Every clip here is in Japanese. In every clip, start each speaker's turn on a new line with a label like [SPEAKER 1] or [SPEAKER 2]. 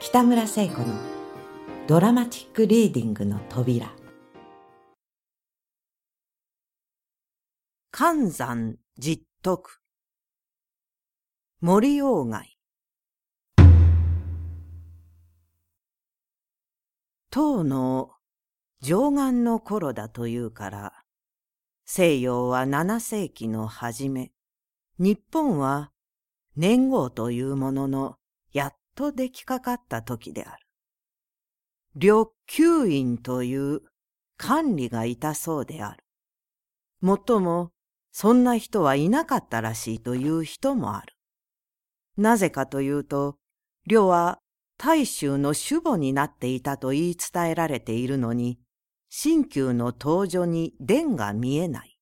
[SPEAKER 1] 北村聖子のドラマティックリーディングの扉。
[SPEAKER 2] 寒山実徳森鴎外。唐の上岸の頃だというから西洋は7世紀の初め。日本は年号というもののと出来かかった時である。旅級院という管理がいたそうである。もっとも、そんな人はいなかったらしいという人もある。なぜかというと、旅は大衆の主母になっていたと言い伝えられているのに、新旧の登場に伝が見えない。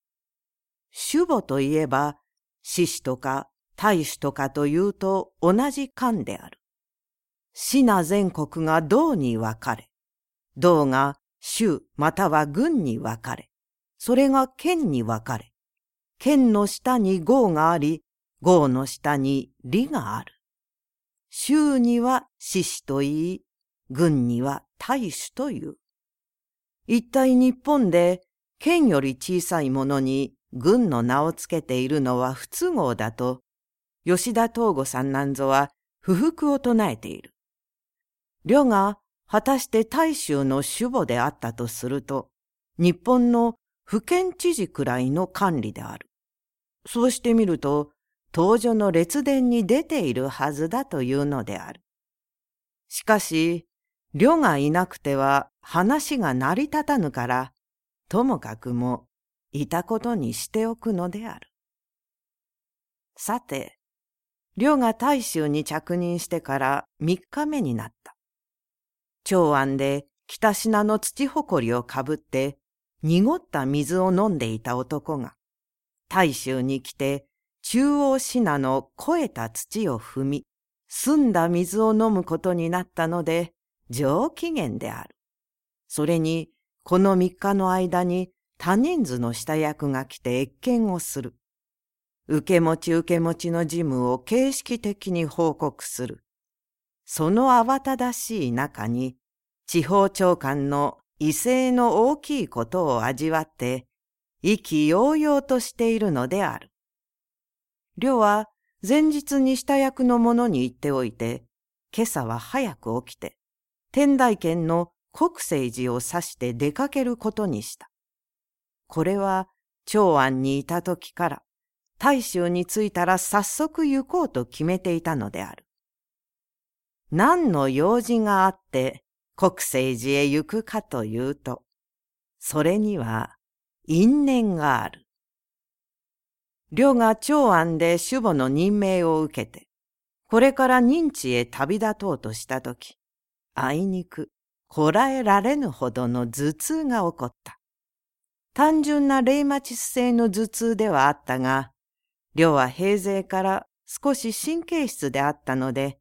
[SPEAKER 2] 主母といえば、獅子とか大主とかというと同じ漢である。死な全国が道に分かれ、道が州または軍に分かれ、それが県に分かれ、県の下に号があり、号の下に利がある。州には獅子と言い、軍には大主という。一体日本で県より小さいものに軍の名をつけているのは不都合だと、吉田東吾さんなんぞは不服を唱えている。呂が果たして大衆の主母であったとすると、日本の府県知事くらいの管理である。そうしてみると、当女の列伝に出ているはずだというのである。しかし、呂がいなくては話が成り立たぬから、ともかくもいたことにしておくのである。さて、呂が大衆に着任してから三日目になった。長安で北品の土ほこりをかぶって濁った水を飲んでいた男が、大衆に来て中央品の肥えた土を踏み、澄んだ水を飲むことになったので、上機嫌である。それに、この三日の間に他人数の下役が来て謁見をする。受け持ち受け持ちの事務を形式的に報告する。その慌ただしい中に、地方長官の威勢の大きいことを味わって、意気揚々としているのである。両は前日に下役の者に言っておいて、今朝は早く起きて、天台県の国政寺を指して出かけることにした。これは長安にいた時から、大衆に着いたら早速行こうと決めていたのである。何の用事があって国政寺へ行くかというと、それには因縁がある。両が長安で主母の任命を受けて、これから認知へ旅立とうとしたとき、あいにくこらえられぬほどの頭痛が起こった。単純な霊マチス性の頭痛ではあったが、両は平勢から少し神経質であったので、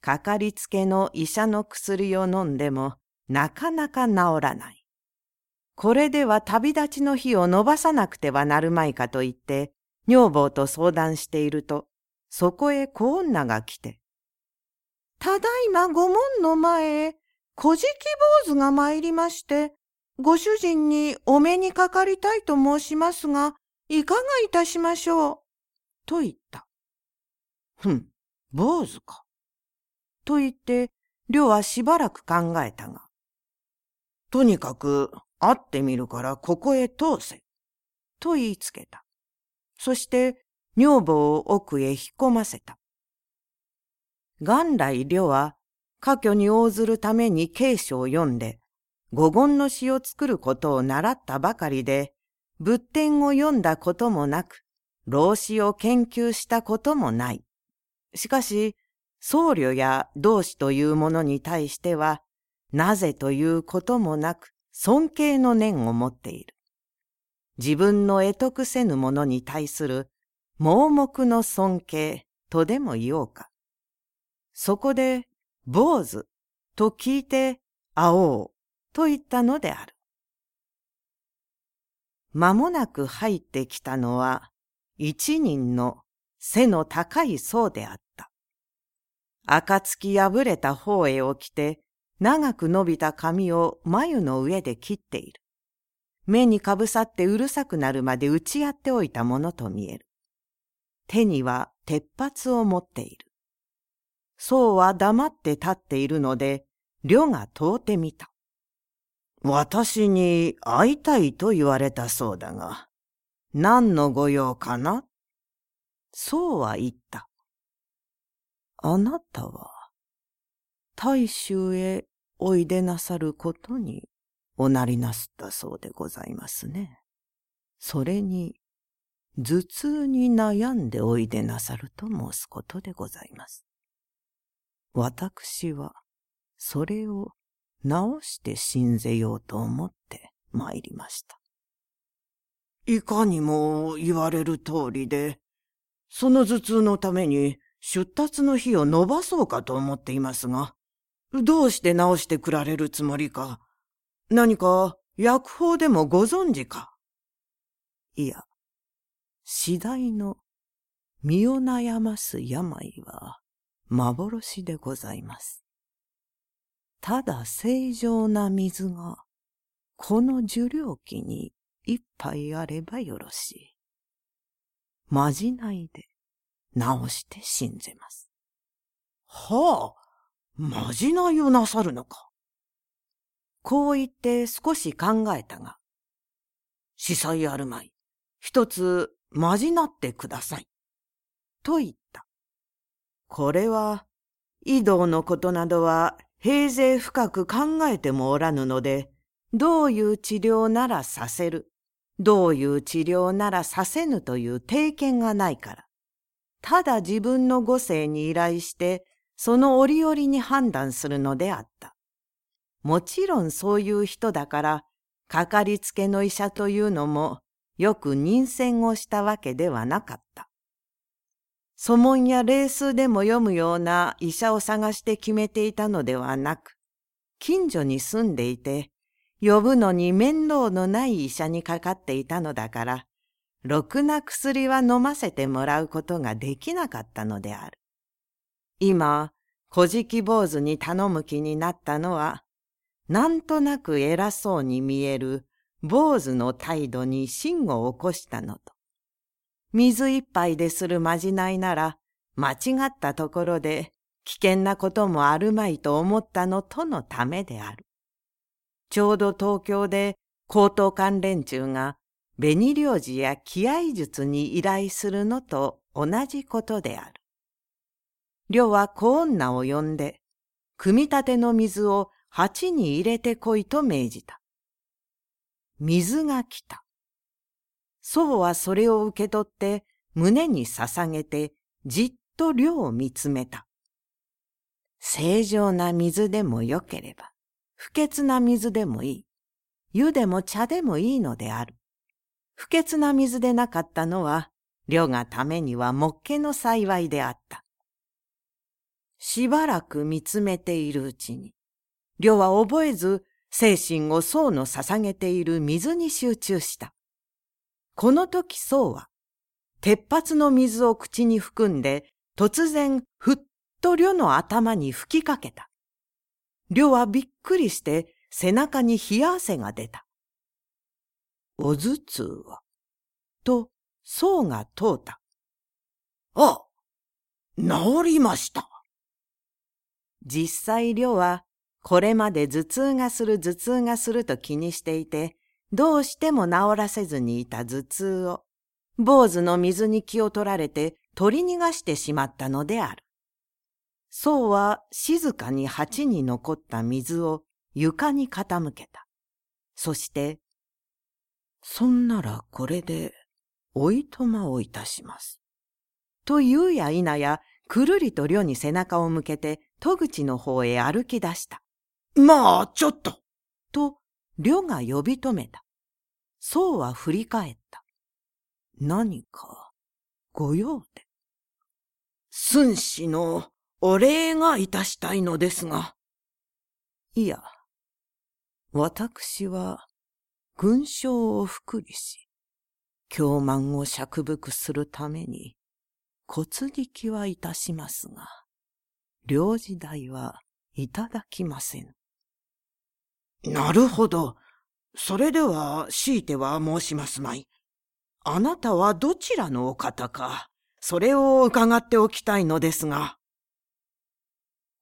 [SPEAKER 2] かかりつけの医者の薬を飲んでもなかなか治らない。これでは旅立ちの日を延ばさなくてはなるまいかと言って、女房と相談していると、そこへ小女が来て、ただいまご門の前へ、小じき坊主が参りまして、ご主人にお目にかかりたいと申しますが、いかがいたしましょう？と言った。ふん、坊主か。と言って、りょうはしばらく考えたが、とにかく会ってみるからここへ通せ、と言いつけた。そして女房を奥へ引っ込ませた。元来りょうは家居に応ずるために経書を読んで、五言の詩を作ることを習ったばかりで、仏典を読んだこともなく、老子を研究したこともない。しかし、僧侶や同志というものに対しては、なぜということもなく尊敬の念を持っている。自分の得得せぬものに対する盲目の尊敬とでも言おうか。そこで、坊主と聞いて会おうと言ったのである。間もなく入ってきたのは一人の背の高い僧であった。暁破れた方へを着て、長く伸びた髪を眉の上で切っている。目にかぶさってうるさくなるまで打ち合っておいたものと見える。手には鉄髪を持っている。そうは黙って立っているので、呂が問うてみた。私に会いたいと言われたそうだが、何の御用かな？そうは言った。あなたは、大衆へおいでなさることにおなりなすったそうでございますね。それに、頭痛に悩んでおいでなさると申すことでございます。私は、それを直して信ぜようと思って参りました。いかにも言われる通りで、その頭痛のために出立の日を延ばそうかと思っていますが、どうして直してくられるつもりか、何か薬法でもご存知かいや、次第の身を悩ます病は幻でございます。ただ正常な水がこの受領器に一杯あればよろしい。まじないで直して信ぜます。はあ、まじないをなさるのか。こう言って少し考えたが、司祭あるまい、一つまじなってください。と言った。これは、移動のことなどは平勢深く考えてもおらぬので、どういう治療ならさせる、どういう治療ならさせぬという定見がないから、ただ自分の五世に依頼して、その折々に判断するのであった。もちろんそういう人だから、かかりつけの医者というのもよく任戦をしたわけではなかった。祖門や霊数でも読むような医者を探して決めていたのではなく、近所に住んでいて、呼ぶのに面倒のない医者にかかっていたのだから、ろくな薬は飲ませてもらうことができなかったのである。今、小じ坊主に頼む気になったのは、なんとなく偉そうに見える坊主の態度に芯を起こしたのと、水一杯でするまじないなら、間違ったところで危険なこともあるまいと思ったのとのためである。ちょうど東京で高等関連中が紅領事や気合術に依頼するのと同じことである。両は小女を呼んで、組み立ての水を鉢に入れてこいと命じた。水が来た。祖母はそれを受け取って胸に捧げてじっと量を見つめた。正常な水でもよければ、不潔な水でもいい。湯でも茶でもいいのである。不潔な水でなかったのは、量がためにはもっけの幸いであった。しばらく見つめているうちに、両は覚えず精神を僧の捧げている水に集中した。この時僧は、鉄髪の水を口に含んで、突然ふっと呂の頭に吹きかけた。呂はびっくりして背中に冷や汗が出た。お頭痛は、と僧が問うた。あ、治りました。実際呂はこれまで頭痛がする頭痛がすると気にしていて、どうしても治らせずにいた頭痛を、坊主の水に気を取られて取り逃がしてしまったのである。そうは静かに鉢に残った水を床に傾けた。そして、そんならこれでおいとまをいたします。と言うや否や、くるりと寮に背中を向けて戸口の方へ歩き出した。
[SPEAKER 3] まあ、ちょっと。
[SPEAKER 2] と、りょが呼び止めた。そうは振り返った。何か、ご用で。
[SPEAKER 3] 寸志のお礼がいたしたいのですが。
[SPEAKER 2] いや、私は、群将を福利し、京満を釈伏するために、骨力はいたしますが、領事代はいただきません。
[SPEAKER 3] なるほど。それでは、強いては申しますまい。あなたはどちらのお方か、それを伺っておきたいのですが。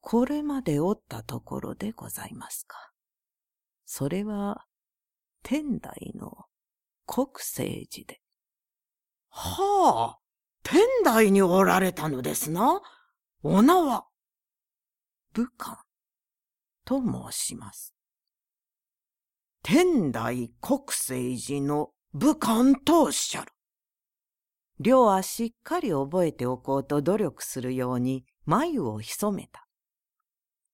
[SPEAKER 2] これまでおったところでございますか。それは、天台の国政寺で。
[SPEAKER 3] はあ、天台におられたのですな。お名は？
[SPEAKER 2] 武漢と申します。
[SPEAKER 3] 天台国政寺の武漢とおっしゃる。
[SPEAKER 2] 両はしっかり覚えておこうと努力するように眉を潜めた。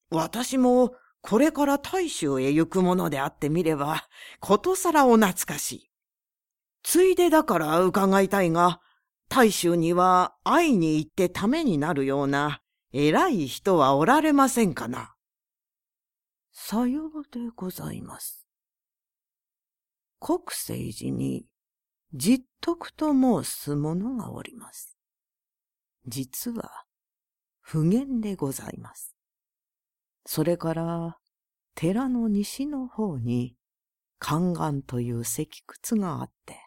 [SPEAKER 3] 私もこれから大衆へ行くものであってみれば、ことさらお懐かしい。ついでだから伺いたいが、大衆には会いに行ってためになるような偉い人はおられませんかな。
[SPEAKER 2] さようでございます。国政寺に実徳と申す者がおります。実は、不言でございます。それから、寺の西の方に、宦官という石窟があって、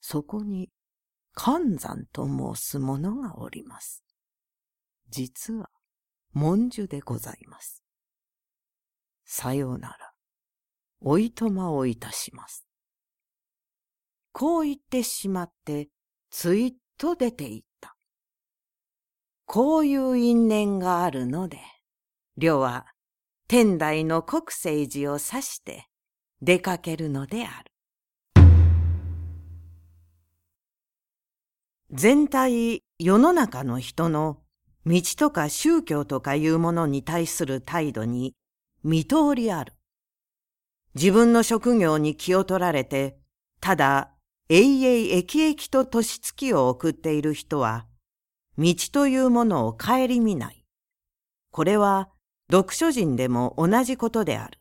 [SPEAKER 2] そこに、寒山と申す者がおります。実は、文殊でございます。さようなら、おいとまをいたします。こう言ってしまって、ついっと出て行った。こういう因縁があるので、両は天台の国政寺を指して出かけるのである。全体世の中の人の道とか宗教とかいうものに対する態度に見通りある。自分の職業に気を取られて、ただ永遠駅々と年月を送っている人は、道というものを顧みない。これは読書人でも同じことである。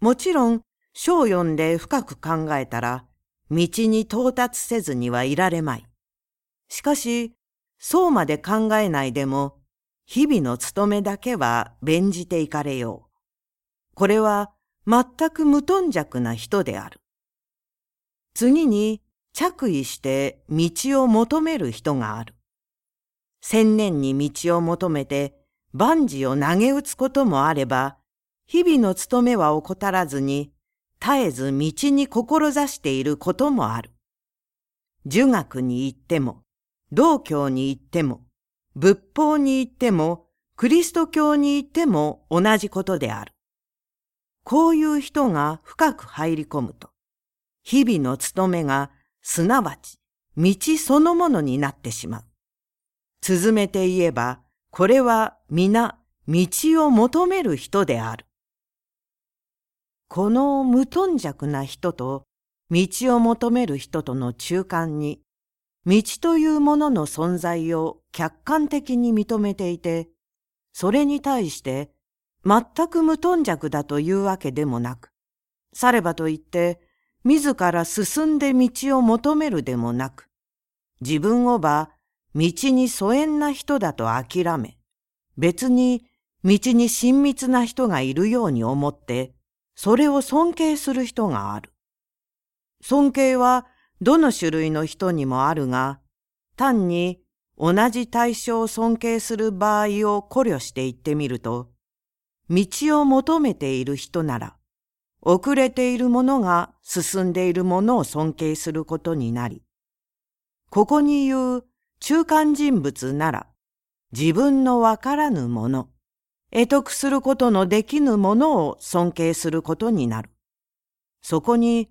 [SPEAKER 2] もちろん、書を読んで深く考えたら、道に到達せずにはいられまい。しかし、そうまで考えないでも、日々の務めだけは弁じていかれよう。これは全く無頓着な人である。次に、着衣して道を求める人がある。千年に道を求めて万事を投げ打つこともあれば、日々の務めは怠らずに、絶えず道に志していることもある。儒学に行っても、道教に行っても、仏法に行っても、クリスト教に行っても同じことである。こういう人が深く入り込むと、日々の務めがすなわち道そのものになってしまう。続めて言えば、これは皆道を求める人である。この無頓着な人と道を求める人との中間に、道というものの存在を客観的に認めていて、それに対して全く無頓着だというわけでもなく、さればといって自ら進んで道を求めるでもなく、自分をば道に疎遠な人だと諦め、別に道に親密な人がいるように思って、それを尊敬する人がある。尊敬はどの種類の人にもあるが、単に同じ対象を尊敬する場合を考慮して言ってみると、道を求めている人なら、遅れている者が進んでいる者を尊敬することになり、ここに言う中間人物なら、自分のわからぬもの、得得することのできぬものを尊敬することになる。そこに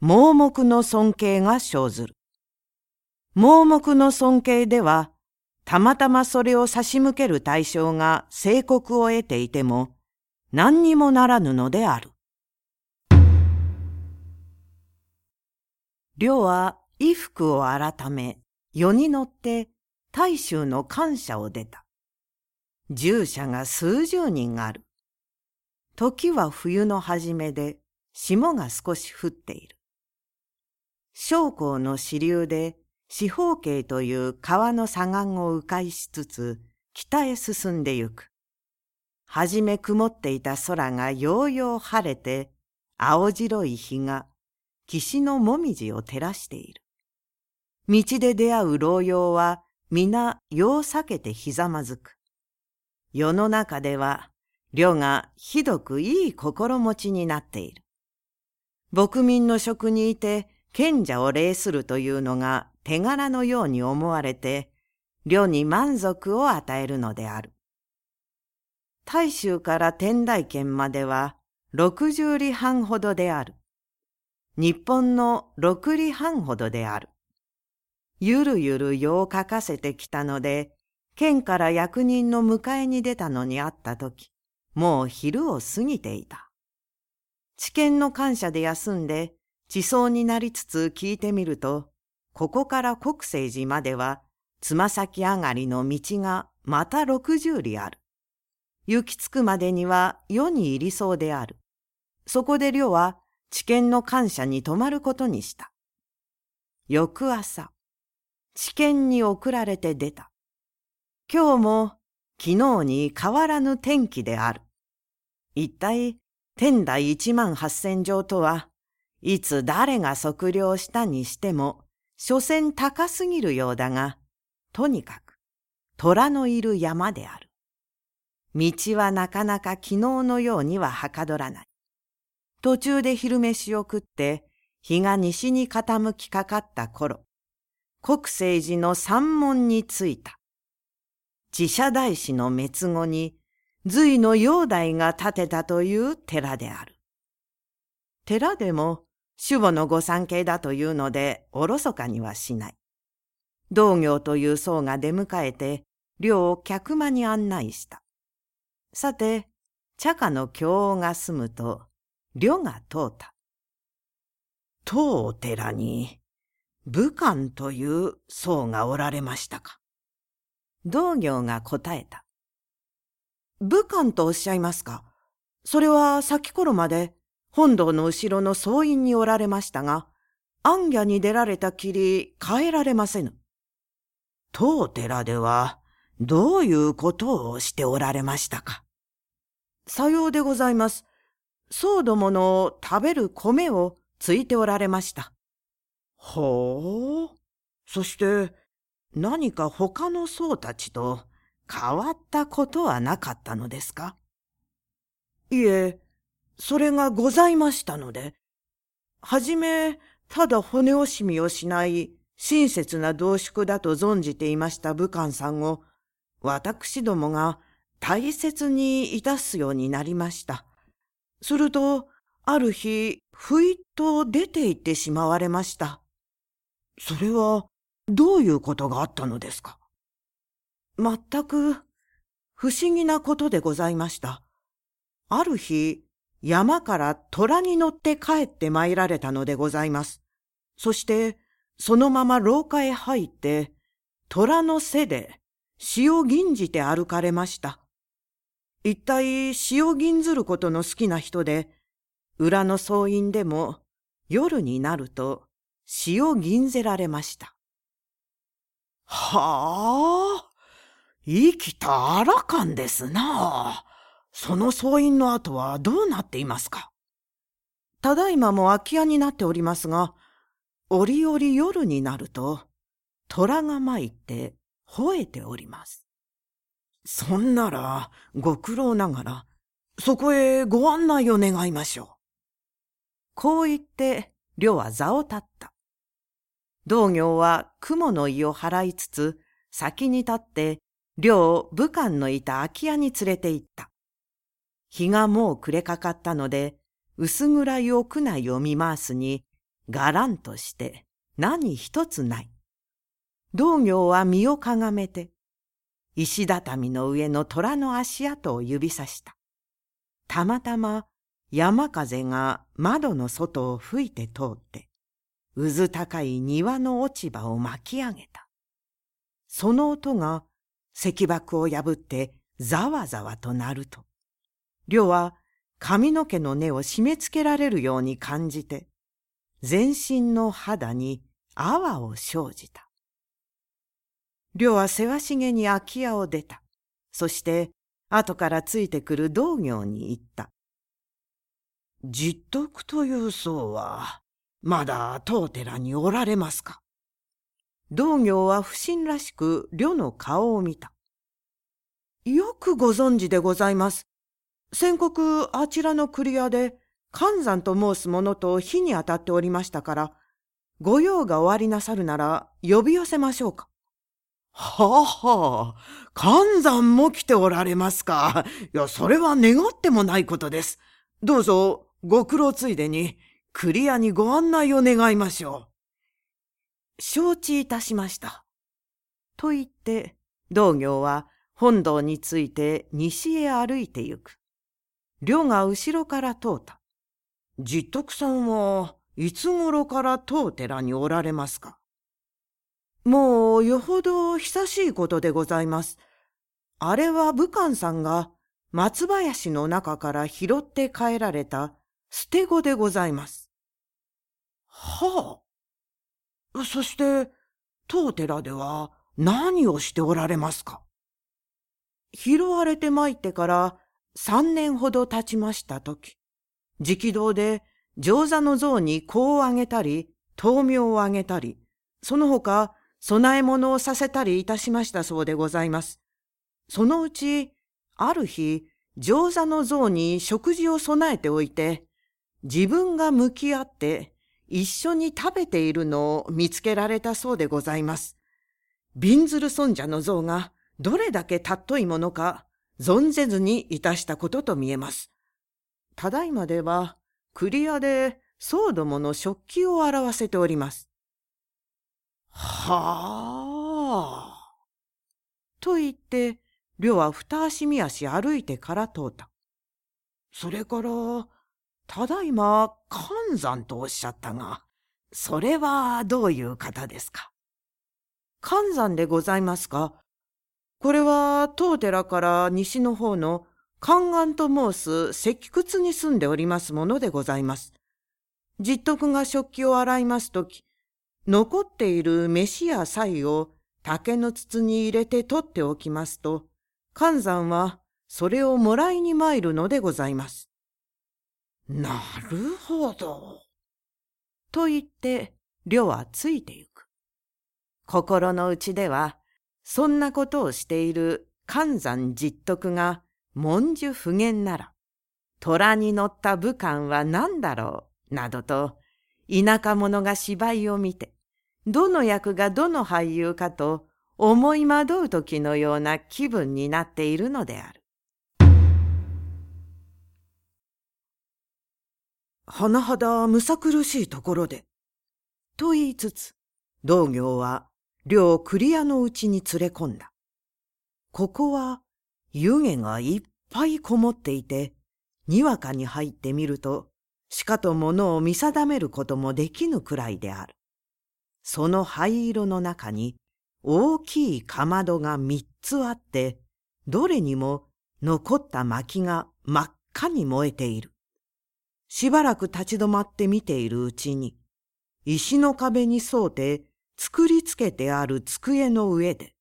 [SPEAKER 2] 盲目の尊敬が生ずる。盲目の尊敬では、たまたまそれを差し向ける対象が聖国を得ていても、何にもならぬのである。両は衣服を改め、世に乗って大衆の感謝を出た。従者が数十人ある。時は冬の初めで霜が少し降っている。将校の支流で四方形という川の左岸を迂回しつつ北へ進んでゆく。はじめ曇っていた空がようよう晴れて、青白い日が岸のもみじを照らしている。道で出会う老妖は皆世を避けてひざまずく。世の中では、世がひどくいい心持ちになっている。牧民の職にいて賢者を礼するというのが手柄のように思われて、世に満足を与えるのである。大衆から天台県までは六十里半ほどである。日本の六里半ほどである。ゆるゆる世を書かせてきたので、県から役人の迎えに出たのに会ったとき、もう昼を過ぎていた。知見の感謝で休んで、地層になりつつ聞いてみると、ここから国政寺までは、つま先上がりの道がまた六十里ある。行き着くまでには世に入りそうである。そこで寮は知見の感謝に泊まることにした。翌朝、知見に送られて出た。今日も昨日に変わらぬ天気である。一体天台一万八千丈とはいつ誰が測量したにしても所詮高すぎるようだが、とにかく虎のいる山である。道はなかなか昨日のようにははかどらない。途中で昼飯を食って日が西に傾きかかった頃、国政寺の山門に着いた。自社大師の滅後に隋の煬帝が建てたという寺である。寺でも守護の御三家だというのでおろそかにはしない。道行という僧が出迎えて、寮を客間に案内した。さて、茶家の経が済むと、寮が通った。当寺に、武官という僧がおられましたか？道行が答えた。武官とおっしゃいますか？それは先頃まで本堂の後ろの総院におられましたが、暗夜に出られたきり帰られませぬ。当寺ではどういうことをしておられましたか？さようでございます。僧どもの食べる米をついておられました。ほう。そして、何か他の僧たちと変わったことはなかったのですか？いえ、それがございましたので、はじめ、ただ骨惜しみをしない親切な同宿だと存じていました武官さんを、私どもが大切にいたすようになりました。すると、ある日、ふいっと出て行ってしまわれました。それは、どういうことがあったのですか？全く不思議なことでございました。ある日、山から虎に乗って帰って参られたのでございます。そして、そのまま廊下へ入って、虎の背で詩を吟じて歩かれました。一体詩を吟ずることの好きな人で、裏の総院でも夜になると詩を吟ぜられました。
[SPEAKER 3] はあ、生きたあらかんですな。その総院の後はどうなっていますか？
[SPEAKER 2] ただいまも空き家になっておりますが、折々夜になると、虎が舞って吠えております。
[SPEAKER 3] そんなら、ご苦労ながら、そこへご案内を願いましょう。
[SPEAKER 2] こう言って、寮は座を立った。道行は雲の意を払いつつ、先に立って、寮を武官のいた空き家に連れて行った。日がもう暮れかかったので、薄暗い屋内を見回すに、がらんとして何一つない。道行は身をかがめて、石畳の上の虎の足跡を指さした。たまたま山風が窓の外を吹いて通って、渦高い庭の落ち葉を巻き上げた。その音が石箔を破ってざわざわとなると、両は髪の毛の根を締め付けられるように感じて、全身の肌に泡を生じた。両はせわしげに空き家を出た。そして後からついてくる道行に言った。
[SPEAKER 3] 実徳という僧は、まだ当寺におられますか？
[SPEAKER 2] 道行は不審らしく、呂の顔を見た。
[SPEAKER 3] よくご存知でございます。先刻あちらの栗屋で、寒山と申す者と火に当たっておりましたから、ご用が終わりなさるなら呼び寄せましょうか。はあはあ、寒山も来ておられますか？いや、それは願ってもないことです。どうぞ、ご苦労ついでに、栗屋にご案内を願いましょう。
[SPEAKER 2] 承知いたしました。と言って、道行は本堂について西へ歩いてゆく。両が後ろから通った。
[SPEAKER 3] 実徳さんはいつ頃から当寺におられますか？
[SPEAKER 2] もうよほど久しいことでございます。あれは武漢さんが松林の中から拾って帰られた捨て子でございます。
[SPEAKER 3] はあ。そして、当寺では何をしておられますか？
[SPEAKER 2] 拾われて参ってから三年ほど経ちましたとき、直道で上座の像に香をあげたり、豆苗をあげたり、その他供え物をさせたりいたしましたそうでございます。そのうち、ある日、上座の像に食事を備えておいて、自分が向き合って一緒に食べているのを見つけられたそうでございます。びんずる尊者の像がどれだけ尊いものか存ぜずにいたしたことと見えます。ただいまではクリアで僧どもの食器を表せております。
[SPEAKER 3] はあ。
[SPEAKER 2] と言って、両は二足三足歩いてから通った。
[SPEAKER 3] それから、ただいま、寒山とおっしゃったが、それはどういう方ですか？
[SPEAKER 2] 寒山でございますか？これは当寺から西の方の宦官と申す石窟に住んでおりますものでございます。実徳が食器を洗いますとき、残っている飯や菜を竹の筒に入れて取っておきますと、寒山はそれをもらいに参るのでございます。
[SPEAKER 3] なるほど。
[SPEAKER 2] と言って、呂はついてゆく。心の内では、そんなことをしている寒山実徳が文殊不言なら、虎に乗った武漢は何だろう、などと、田舎者が芝居を見て、どの役がどの俳優かと思い惑う時のような気分になっているのである。
[SPEAKER 3] 甚だむさ苦しいところで。
[SPEAKER 2] と言いつつ、道行は両クリアのうちに連れ込んだ。ここは湯気がいっぱいこもっていて、にわかに入ってみると、しかと物を見定めることもできぬくらいである。その灰色の中に大きいかまどが三つあって、どれにも残った薪が真っ赤に燃えている。しばらく立ち止まって見ているうちに、石の壁に沿うて作りつけてある机の上で、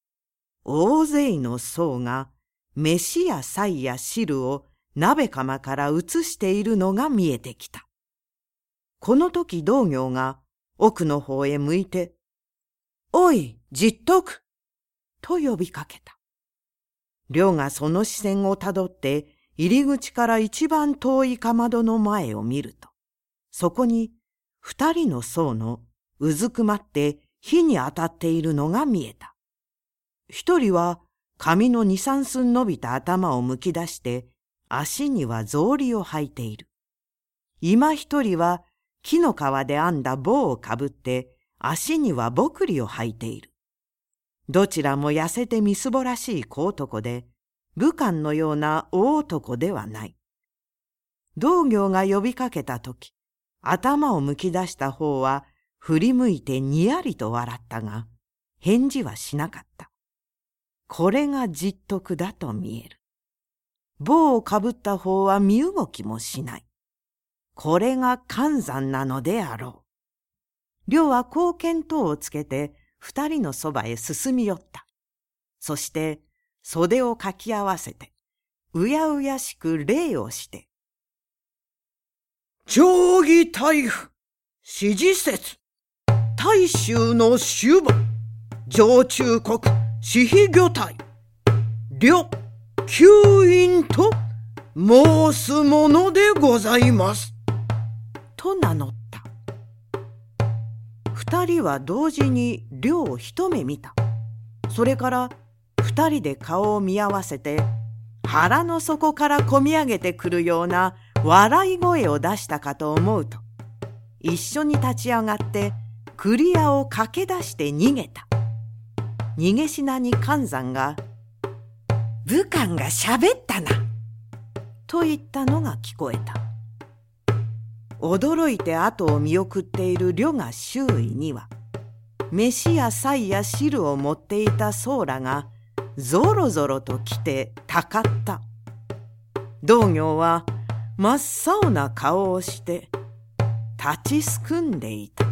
[SPEAKER 2] 大勢の僧が飯や菜や汁を鍋釜から移しているのが見えてきた。この時道行が奥の方へ向いて、おい、じっとくと呼びかけた。両がその視線をたどって入り口から一番遠いかまどの前を見ると、そこに二人の僧のうずくまって火に当たっているのが見えた。一人は髪の二三寸伸びた頭をむき出して、足には草履を履いている。今一人は木の皮で編んだ棒をかぶって、足にはぼくりを履いている。どちらも痩せてみすぼらしい小男で、武漢のような大男ではない。道行が呼びかけたとき、頭をむき出した方は振り向いてにやりと笑ったが、返事はしなかった。これが実徳だと見える。棒をかぶった方は身動きもしない。これが寒山なのであろう。両は貢献等をつけて二人のそばへ進み寄った。そして袖をかき合わせて、うやうやしく礼をして、
[SPEAKER 3] 定義大夫、指示説、大衆の終盤、常駐国、私費魚体、両、吸引と申すものでございます。
[SPEAKER 2] と名乗った。二人は同時に両を一目見た。それから二人で顔を見合わせて腹の底からこみ上げてくるような笑い声を出したかと思うと一緒に立ち上がって栗屋を駆け出して逃げた。逃げしなに寒山が「武官がしゃべったな」と言ったのが聞こえた。驚いて後を見送っている旅が周囲には飯や菜や汁を持っていた僧侶がぞろぞろと来てたかった。道行は真っ青な顔をして立ちすくんでいた。